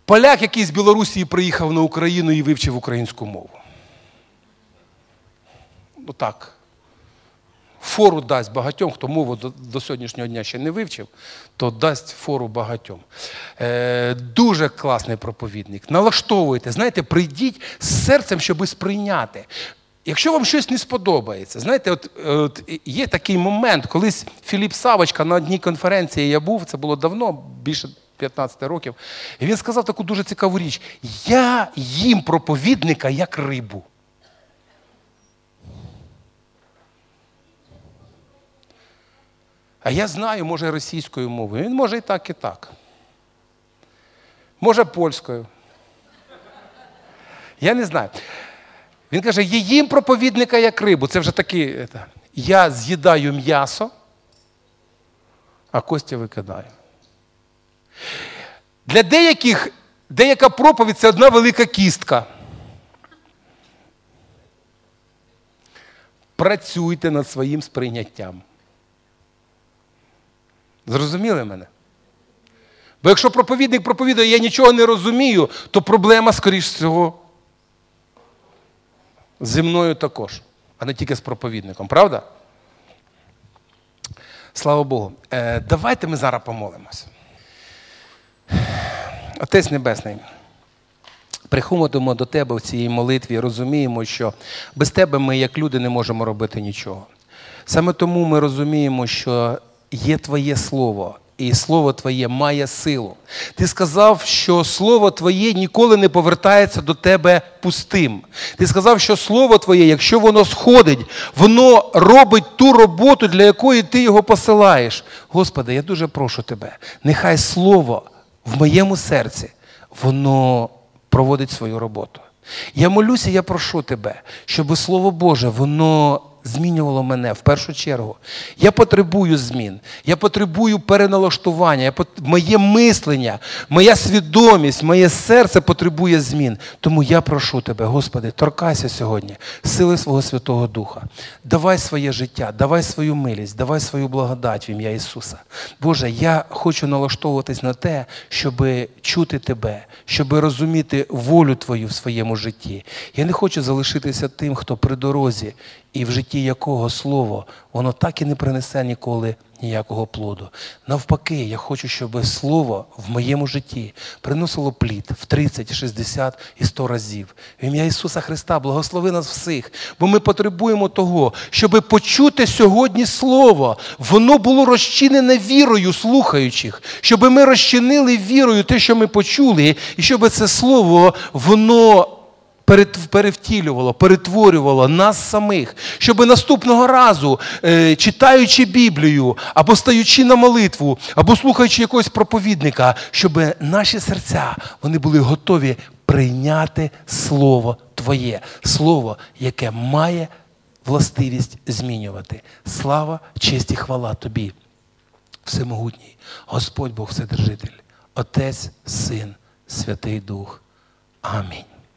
Поляк, який з Білорусі приїхав на Україну і вивчив українську мову. Ну так. Фору дасть багатьом, хто мову до, до сьогоднішнього дня ще не вивчив, то дасть фору багатьом. Е, Дуже класний проповідник. Налаштовуйте, знаєте, прийдіть з серцем, щоб сприйняти. Якщо вам щось не сподобається, знаєте, от, от є такий момент, колись Філіп Савочка на одній конференції я був, це було давно, більше 15 років, і він сказав таку дуже цікаву річ: я їм проповідника як рибу. А я знаю, може, російською мовою. Він може і так, і так. Може, польською. Я не знаю. Він каже, їм проповідника як рибу. Це вже такі. Я з'їдаю м'ясо, а Костя викидає. Для деяких деяка проповідь це одна велика кістка. Працюйте над своїм сприйняттям. Зрозуміли мене? Бо якщо проповідник проповідує, я нічого не розумію, то проблема, скоріш всього, зі мною також, а не тільки з проповідником, правда? Слава Богу. Е, Давайте ми зараз помолимося. Отець Небесний, приходимо до Тебе в цій молитві, розуміємо, що без Тебе ми, як люди, не можемо робити нічого. Саме тому ми розуміємо, що є Твоє Слово, і Слово Твоє має силу. Ти сказав, що Слово Твоє ніколи не повертається до Тебе пустим. Ти сказав, що Слово Твоє, якщо воно сходить, воно робить ту роботу, для якої ти його посилаєш. Господи, я дуже прошу Тебе, нехай Слово в моєму серці, воно проводить свою роботу. Я молюся, я прошу тебе, щоб Слово Боже, воно змінювало мене в першу чергу. Я потребую змін, я потребую переналаштування, я пот... моє мислення, моя свідомість, моє серце потребує змін. Тому я прошу тебе, Господи, торкайся сьогодні, сили свого Святого Духа. Давай своє життя, давай свою милість, давай свою благодать в ім'я Ісуса. Боже, я хочу налаштовуватись на те, щоб чути Тебе, щоб розуміти волю Твою в своєму житті. Я не хочу залишитися тим, хто при дорозі і в житті якого слово, воно так і не принесе ніколи ніякого плоду. Навпаки, я хочу, щоб слово в моєму житті приносило плід в 30, 60 і 100 разів. В ім'я Ісуса Христа, благослови нас всіх, бо ми потребуємо того, щоб почути сьогодні Слово. Воно було розчинене вірою слухаючих, щоб ми розчинили вірою те, що ми почули, і щоб це слово, воно перевтілювало, перетворювало нас самих, щоб наступного разу, е, читаючи Біблію, або стаючи на молитву, або слухаючи якогось проповідника, щоб наші серця вони були готові прийняти Слово Твоє, Слово, яке має властивість змінювати. Слава, честь і хвала Тобі, Всемогутній, Господь Бог Вседержитель, Отець, Син, Святий Дух. Амінь.